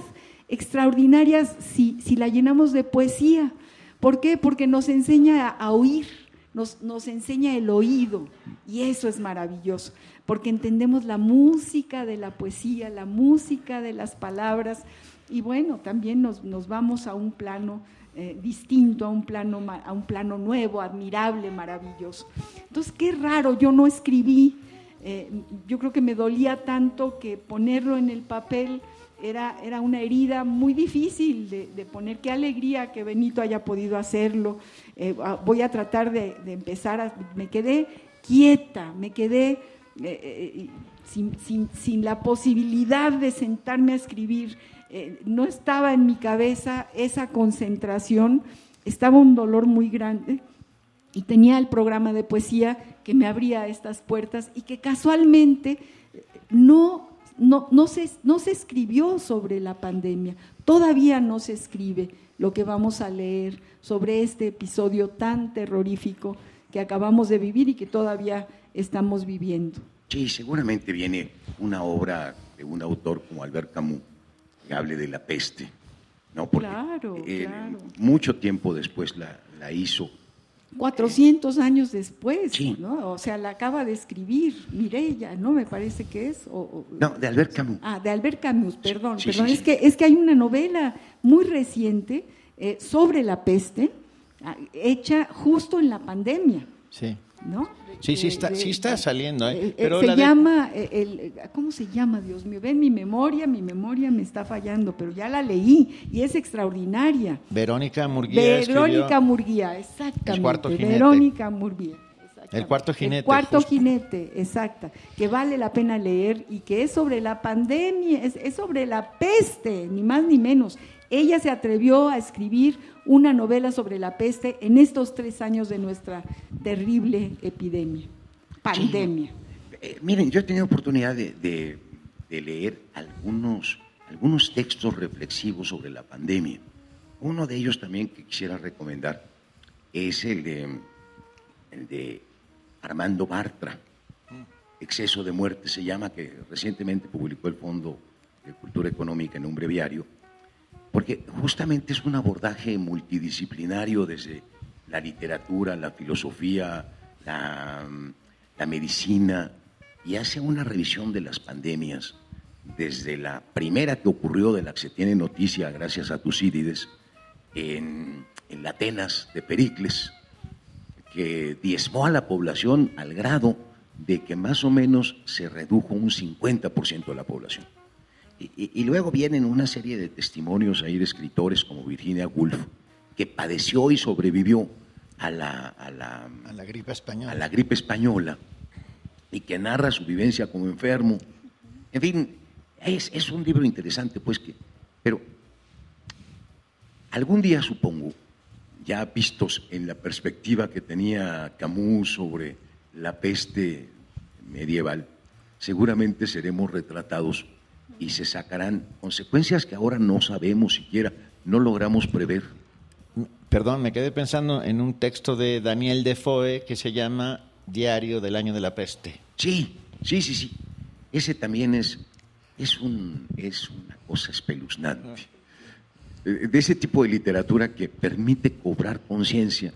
extraordinaria si, si la llenamos de poesía. ¿Por qué? Porque nos enseña a, oír, nos, nos enseña el oído, y eso es maravilloso porque entendemos la música de la poesía, la música de las palabras, y bueno, también nos, vamos a un plano eh, distinto, a un, plano, a un plano nuevo, admirable, maravilloso. Entonces, qué raro, yo no escribí, eh, yo creo que me dolía tanto que ponerlo en el papel era, era una herida muy difícil de, poner. Qué alegría que Benito haya podido hacerlo. Eh, ah, voy a tratar de, de empezar, me quedé quieta, me quedé eh, eh, sin, la posibilidad de sentarme a escribir, eh, no estaba en mi cabeza esa concentración, estaba un dolor muy grande y tenía el programa de poesía que me abría estas puertas y que casualmente no, no, no, se, no se escribió sobre la pandemia, todavía no se escribe lo que vamos a leer sobre este episodio tan terrorífico que acabamos de vivir y que todavía estamos viviendo. Sí, seguramente viene una obra de un autor como Albert Camus que hable de la peste, ¿no? Porque claro, claro. mucho tiempo después la, la hizo. 400 años después, ¿no? O sea, la acaba de escribir Mirella, ¿no? Me parece que es. no, de Albert Camus. Ah, de Albert Camus, perdón, perdón. es, Que, es que hay una novela muy reciente eh, sobre la peste, ah, hecha justo en la pandemia. Sí. ¿No? Sí, sí está, sí está saliendo. ¿eh? eh Pero se llama, el, ¿cómo se llama, Dios mío? Ven mi memoria, mi memoria me está fallando, pero ya la leí y es extraordinaria. Verónica Murguía. Verónica Murguía, exactamente. El cuarto jinete. Verónica Murguía. El cuarto jinete. El cuarto jinete, exacta, que vale la pena leer y que es sobre la pandemia, es sobre la peste, ni más ni menos. Ella se atrevió a escribir una novela sobre la peste en estos tres años de nuestra terrible epidemia, pandemia. Eh, miren, yo he tenido oportunidad de, leer algunos, algunos textos reflexivos sobre la pandemia. Uno de ellos también que quisiera recomendar es el de, el de Armando Bartra, Exceso de muerte se llama, que recientemente publicó el Fondo de Cultura Económica en un breviario porque justamente es un abordaje multidisciplinario desde la literatura, la filosofía, la, medicina, y hace una revisión de las pandemias, desde la primera que ocurrió, de la que se tiene noticia gracias a Tucídides, en, en la Atenas de Pericles, que diezmó a la población al grado de que más o menos se redujo un 50% de la población. Y, luego vienen una serie de testimonios ahí de escritores como Virginia Woolf, que padeció y sobrevivió a la, a la, gripe española. A la gripe española y que narra su vivencia como enfermo. En fin, es, es un libro interesante, pues que, pero algún día supongo, ya vistos en la perspectiva que tenía Camus sobre la peste medieval, seguramente seremos retratados y se sacarán consecuencias que ahora no sabemos siquiera, no logramos prever. Perdón, me quedé pensando en un texto de Daniel Defoe que se llama Diario del Año de la Peste. Sí, sí, sí, sí. Ese también es, es, un, es una cosa espeluznante. De ese tipo de literatura que permite cobrar conciencia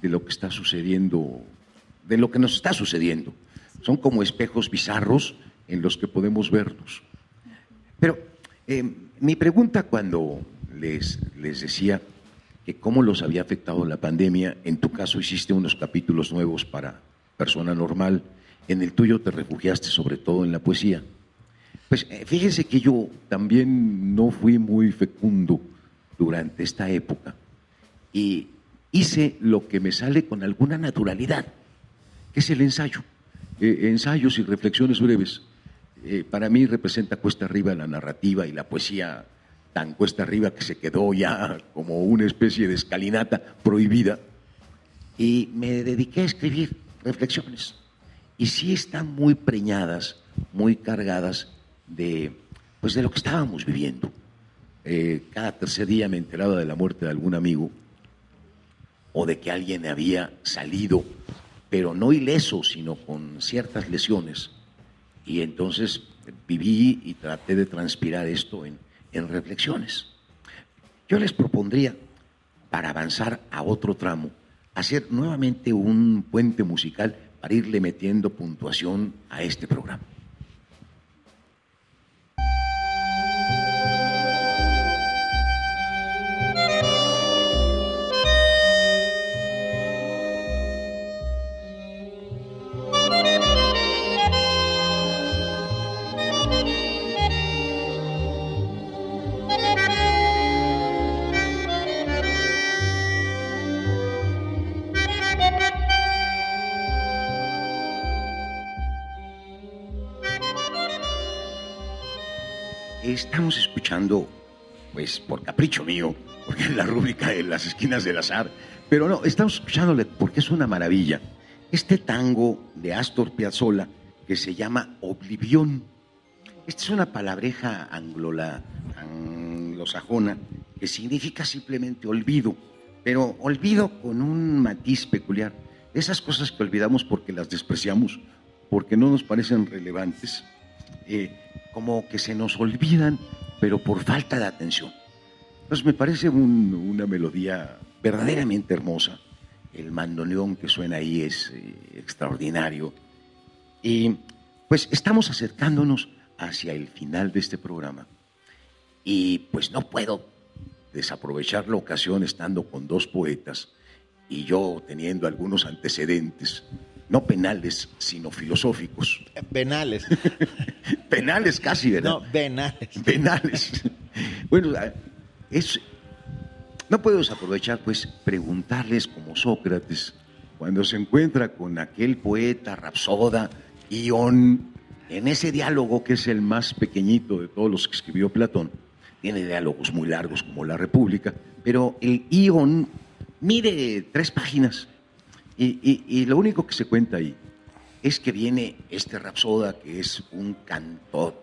de lo que está sucediendo, de lo que nos está sucediendo. Son como espejos bizarros en los que podemos vernos. Pero eh, mi pregunta cuando les, les decía que cómo los había afectado la pandemia, en tu caso hiciste unos capítulos nuevos para persona normal, en el tuyo te refugiaste sobre todo en la poesía. Pues eh, fíjense que yo también no fui muy fecundo durante esta época y hice lo que me sale con alguna naturalidad, que es el ensayo. Eh, ensayos y reflexiones breves. Eh, para mí representa cuesta arriba la narrativa y la poesía tan cuesta arriba que se quedó ya como una especie de escalinata prohibida. Y me dediqué a escribir reflexiones. Y sí están muy preñadas, muy cargadas de, pues de lo que estábamos viviendo. Eh, cada tercer día me enteraba de la muerte de algún amigo o de que alguien había salido pero no ileso, sino con ciertas lesiones. Y entonces viví y traté de transpirar esto en, en reflexiones. Yo les propondría, para avanzar a otro tramo, hacer nuevamente un puente musical para irle metiendo puntuación a este programa. Estamos escuchando, pues por capricho mío, porque es la rúbrica de las esquinas del azar, pero no, estamos escuchándole porque es una maravilla. Este tango de Astor Piazzolla que se llama Oblivión. Esta es una palabreja anglola, anglosajona que significa simplemente olvido, pero olvido con un matiz peculiar. Esas cosas que olvidamos porque las despreciamos, porque no nos parecen relevantes. Eh, como que se nos olvidan, pero por falta de atención. Entonces me parece una melodía verdaderamente hermosa. El mandoneón que suena ahí es eh, extraordinario. Y pues estamos acercándonos hacia el final de este programa. Y pues no puedo desaprovechar la ocasión estando con dos poetas y yo teniendo algunos antecedentes no penales, sino filosóficos. Penales. penales casi, ¿verdad? No, penales. Penales. bueno, es, no puedo aprovechar, pues, preguntarles como Sócrates, cuando se encuentra con aquel poeta rapsoda, Ión, en ese diálogo que es el más pequeñito de todos los que escribió Platón, tiene diálogos muy largos como La República, pero el Ión mide tres páginas y, lo único que se cuenta ahí es que viene este Rapsoda, que es un cantor,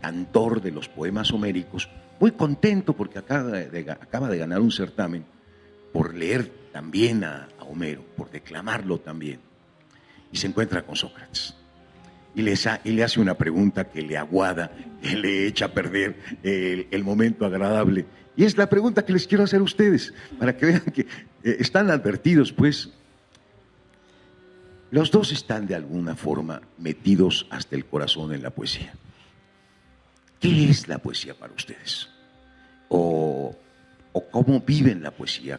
cantor de los poemas homéricos, muy contento porque acaba de, ganar un certamen por leer también a, Homero, por declamarlo también. Y se encuentra con Sócrates. Y, le hace una pregunta que le aguada, que le echa a perder el, el, momento agradable. Y es la pregunta que les quiero hacer a ustedes, para que vean que eh, están advertidos, pues, los dos están de alguna forma metidos hasta el corazón en la poesía. ¿Qué es la poesía para ustedes? ¿O, cómo viven la poesía?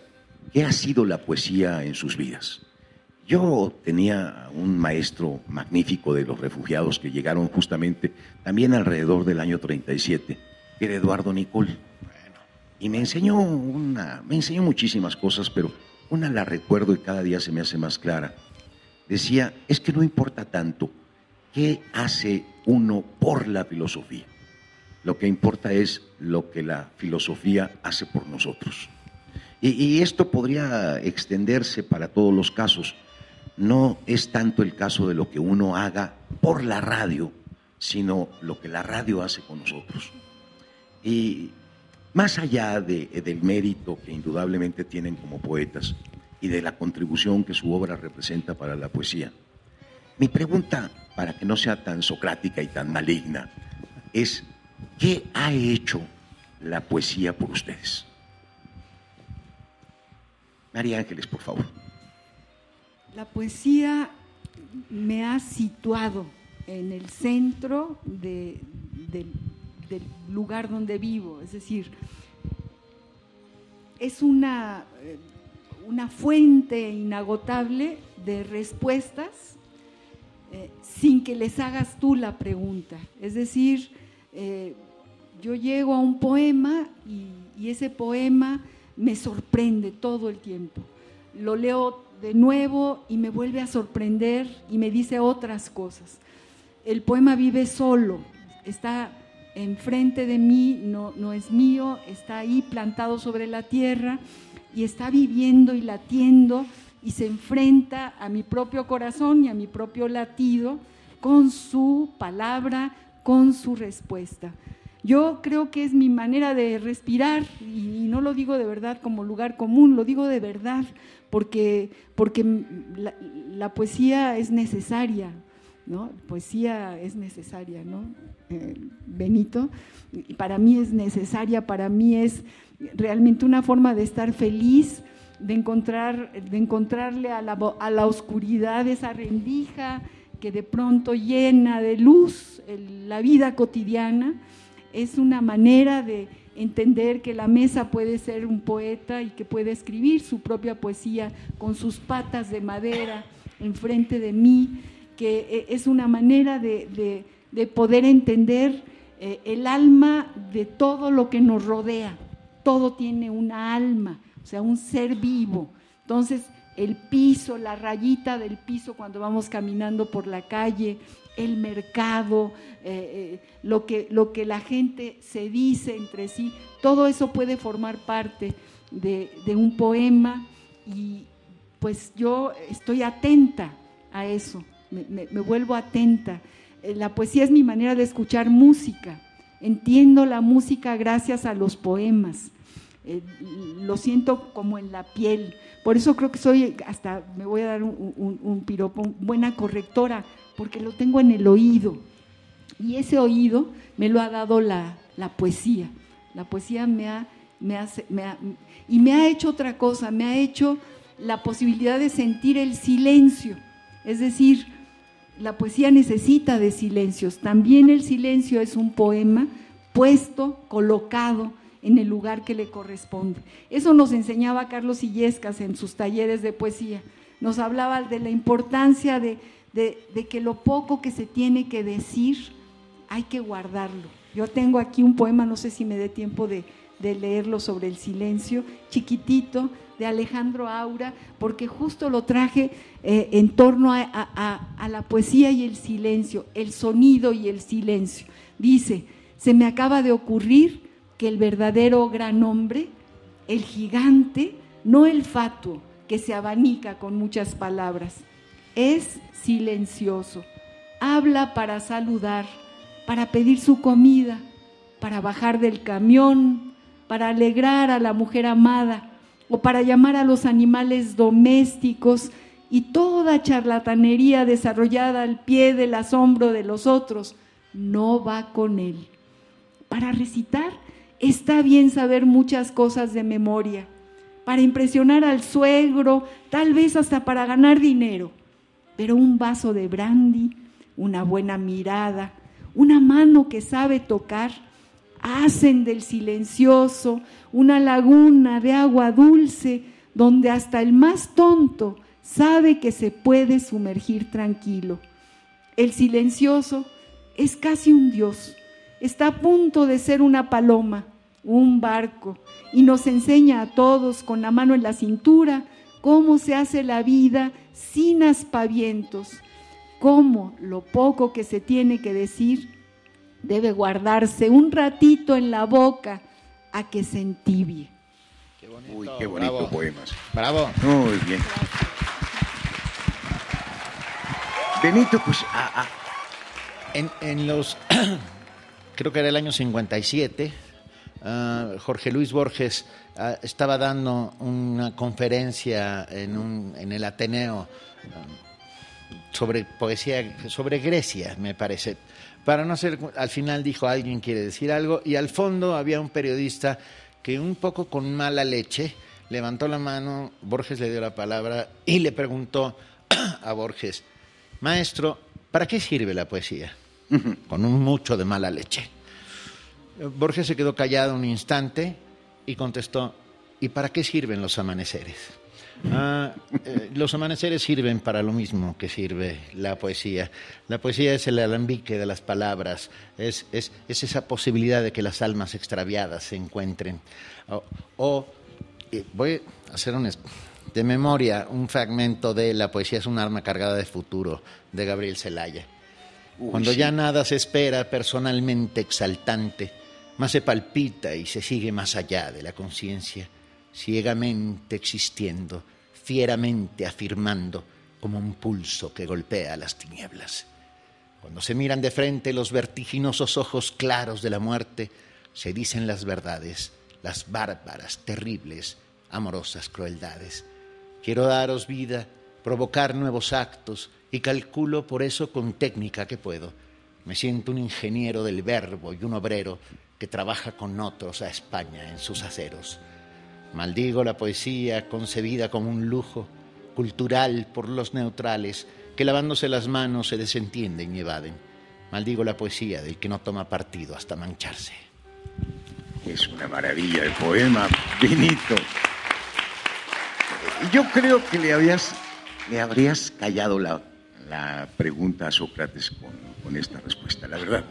¿qué ha sido la poesía en sus vidas? Yo tenía un maestro magnífico de los refugiados que llegaron justamente también alrededor del año 37, que era Eduardo Nicol. Y me enseñó, una, me enseñó muchísimas cosas, pero una la recuerdo y cada día se me hace más clara. Decía, es que no importa tanto qué hace uno por la filosofía. Lo que importa es lo que la filosofía hace por nosotros. Y, esto podría extenderse para todos los casos no es tanto el caso de lo que uno haga por la radio, sino lo que la radio hace con nosotros. Y más allá del mérito que indudablemente tienen como poetas y de la contribución que su obra representa para la poesía, mi pregunta, para que no sea tan socrática y tan maligna, es, ¿qué ha hecho la poesía por ustedes? María Ángeles, por favor. La poesía me ha situado en el centro del lugar donde vivo, es decir, es una, una fuente inagotable de respuestas eh, sin que les hagas tú la pregunta. Es decir, eh, yo llego a un poema y ese poema me sorprende todo el tiempo. Lo leo de nuevo y me vuelve a sorprender y me dice otras cosas. El poema vive solo, está enfrente de mí, no, no es mío, está ahí plantado sobre la tierra y está viviendo y latiendo y se enfrenta a mi propio corazón y a mi propio latido con su palabra, con su respuesta. Yo creo que es mi manera de respirar y no lo digo de verdad como lugar común, lo digo de verdad, porque, porque la, poesía es necesaria, ¿no? Poesía es necesaria, ¿no? Eh, Benito, para mí es necesaria, para mí es realmente una forma de estar feliz, de, encontrar, de encontrarle a la, oscuridad esa rendija que de pronto llena de luz la vida cotidiana, es una manera de entender que la mesa puede ser un poeta y que puede escribir su propia poesía con sus patas de madera enfrente de mí, que eh, es una manera de, poder entender eh, el alma de todo lo que nos rodea. Todo tiene una alma, o sea, un ser vivo. Entonces, el piso, la rayita del piso cuando vamos caminando por la calle, el mercado, eh, eh, lo, que, lo que la gente se dice entre sí, todo eso puede formar parte de, un poema y pues yo estoy atenta a eso, me, vuelvo atenta. Eh, la poesía es mi manera de escuchar música, entiendo la música gracias a los poemas. Lo siento como en la piel. Por eso creo que soy, hasta me voy a dar un, un piropo, buena correctora porque lo tengo en el oído. Y ese oído me lo ha dado la, poesía. La poesía me ha, me, y me ha hecho otra cosa, me ha hecho la posibilidad de sentir el silencio. Es decir, la poesía necesita de silencios. También el silencio es un poema puesto, colocado en el lugar que le corresponde. Eso nos enseñaba Carlos Illescas en sus talleres de poesía. Nos hablaba de la importancia de de, que lo poco que se tiene que decir hay que guardarlo. Yo tengo aquí un poema, no sé si me dé tiempo de, leerlo sobre el silencio, chiquitito, de Alejandro Aura, porque justo lo traje eh, en torno a, la poesía y el silencio, el sonido y el silencio. Dice, se me acaba de ocurrir que el verdadero gran hombre, el gigante, no el fatuo, que se abanica con muchas palabras, es silencioso. Habla para saludar, para pedir su comida, para bajar del camión, para alegrar a la mujer amada o para llamar a los animales domésticos y toda charlatanería desarrollada al pie del asombro de los otros no va con él. Para recitar está bien saber muchas cosas de memoria, para impresionar al suegro, tal vez hasta para ganar dinero. Pero un vaso de brandy, una buena mirada, una mano que sabe tocar, hacen del silencioso una laguna de agua dulce donde hasta el más tonto sabe que se puede sumergir tranquilo. El silencioso es casi un dios, está a punto de ser una paloma, un barco, y nos enseña a todos con la mano en la cintura cómo se hace la vida sin aspavientos, cómo lo poco que se tiene que decir debe guardarse un ratito en la boca a que se entibie. Qué bonito, Uy, qué bonito poemas. Bravo. Muy bien. Benito, pues En, los, creo que era el año 57, ah, Jorge Luis Borges ah, estaba dando una conferencia en, un, en el Ateneo ah, sobre poesía, sobre Grecia, me parece. Para no ser, al final dijo alguien quiere decir algo y al fondo había un periodista que un poco con mala leche levantó la mano, Borges le dio la palabra y le preguntó a Borges, maestro, ¿para qué sirve la poesía? Con un mucho de mala leche. Borges se quedó callado un instante y contestó, ¿y para qué sirven los amaneceres? Ah, eh, los amaneceres sirven para lo mismo que sirve la poesía. La poesía es el alambique de las palabras, es, esa posibilidad de que las almas extraviadas se encuentren. O, eh, voy a hacer un, de memoria un fragmento de La poesía es un arma cargada de futuro de Gabriel Zelaya. Cuando ya nada se espera personalmente exaltante, más se palpita y se sigue más allá de la conciencia ciegamente existiendo, fieramente afirmando como un pulso que golpea las tinieblas. Cuando se miran de frente los vertiginosos ojos claros de la muerte, se dicen las verdades, las bárbaras, terribles, amorosas crueldades. Quiero daros vida, provocar nuevos actos y calculo por eso con técnica que puedo. Me siento un ingeniero del verbo y un obrero que trabaja con otros a España en sus aceros. Maldigo la poesía concebida como un lujo cultural por los neutrales que lavándose las manos se desentienden y evaden. Maldigo la poesía del que no toma partido hasta mancharse. Es una maravilla el poema, Benito. Yo creo que le, habías, le habrías callado la, la pregunta a Sócrates con, con esta respuesta, la verdad.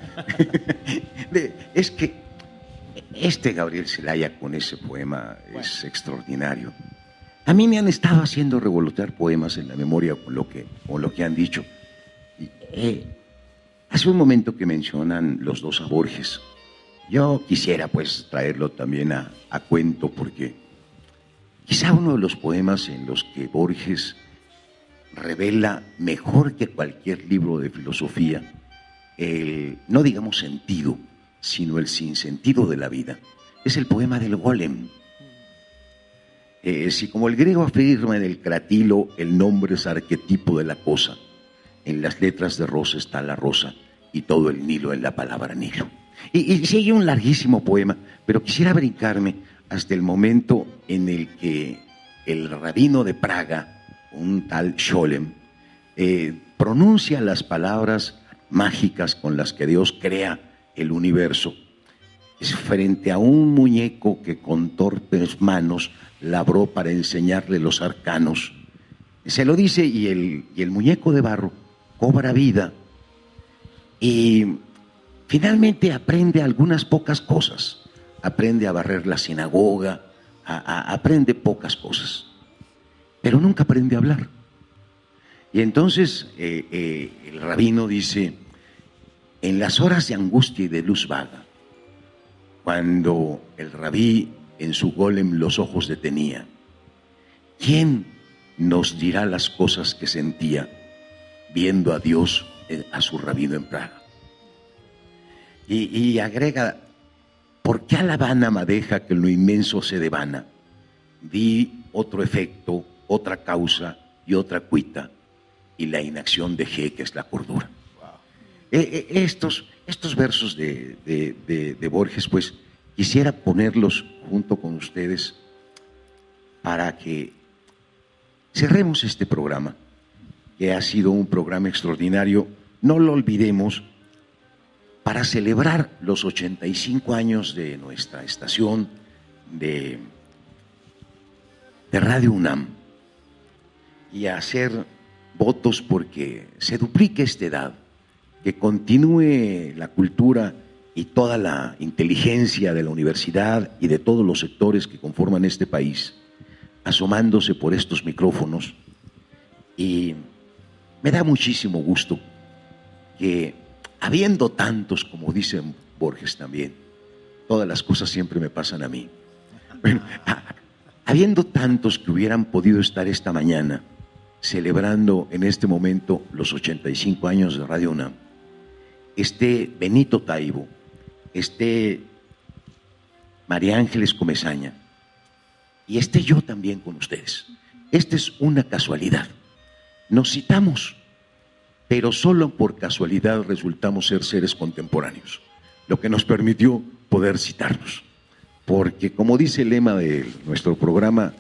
es que este Gabriel Zelaya con ese poema es extraordinario. A mí me han estado haciendo revolotear poemas en la memoria con lo que, con lo que han dicho. Eh, hace un momento que mencionan los dos a Borges. Yo quisiera pues traerlo también a, a cuento porque quizá uno de los poemas en los que Borges revela mejor que cualquier libro de filosofía el, no digamos sentido, sino el sinsentido de la vida. Es el poema del golem. Eh, si como el griego afirma en el cratilo, el nombre es arquetipo de la cosa, en las letras de rosa está la rosa y todo el Nilo en la palabra Nilo. Y, sigue un larguísimo poema, pero quisiera brincarme hasta el momento en el que el rabino de Praga, un tal Sholem, eh, pronuncia las palabras mágicas con las que Dios crea el universo, es frente a un muñeco que con torpes manos labró para enseñarle los arcanos. Se lo dice y el, y el muñeco de barro cobra vida y finalmente aprende algunas pocas cosas. Aprende a barrer la sinagoga, aprende pocas cosas, pero nunca aprende a hablar. Y entonces eh, eh, el rabino dice, en las horas de angustia y de luz vaga, cuando el rabí en su golem los ojos detenía, ¿quién nos dirá las cosas que sentía viendo a Dios a su rabino en Praga? Y, agrega, ¿por qué a la vana madeja que lo inmenso se devana? Di otro efecto, otra causa y otra cuita, y la inacción de G, que es la cordura. Eh, eh, estos, estos versos de, de, Borges, pues quisiera ponerlos junto con ustedes para que cerremos este programa, que ha sido un programa extraordinario. No lo olvidemos para celebrar los 85 años de nuestra estación, de, de Radio UNAM y hacer votos porque se duplique esta edad, que continúe la cultura y toda la inteligencia de la universidad y de todos los sectores que conforman este país, asomándose por estos micrófonos. Y me da muchísimo gusto que, habiendo tantos, como dicen Borges también, todas las cosas siempre me pasan a mí. Habiendo tantos que hubieran podido estar esta mañana celebrando en este momento los 85 años de Radio UNAM, esté Benito Taibo, esté María Ángeles Comezaña y esté yo también con ustedes. Esta es una casualidad. Nos citamos, pero solo por casualidad resultamos ser seres contemporáneos, lo que nos permitió poder citarnos. Porque como dice el lema de nuestro programa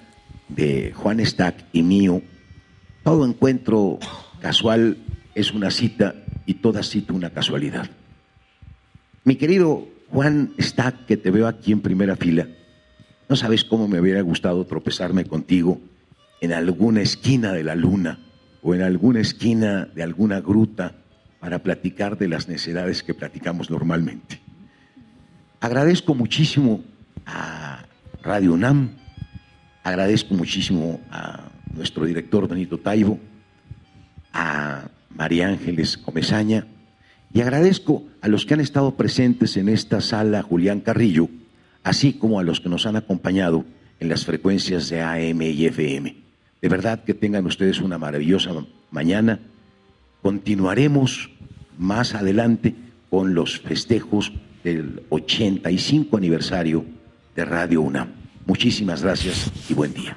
de Juan Stack y mío, todo encuentro casual es una cita y toda cita una casualidad. Mi querido Juan Stack, que te veo aquí en primera fila, no sabes cómo me hubiera gustado tropezarme contigo en alguna esquina de la luna o en alguna esquina de alguna gruta para platicar de las necesidades que platicamos normalmente. Agradezco muchísimo a Radio UNAM, agradezco muchísimo a nuestro director Benito Taibo, a María Ángeles Comezaña, y agradezco a los que han estado presentes en esta sala, Julián Carrillo, así como a los que nos han acompañado en las frecuencias de AM y FM. De verdad que tengan ustedes una maravillosa mañana. Continuaremos más adelante con los festejos del 85 aniversario de Radio UNAM. Muchísimas gracias y buen día.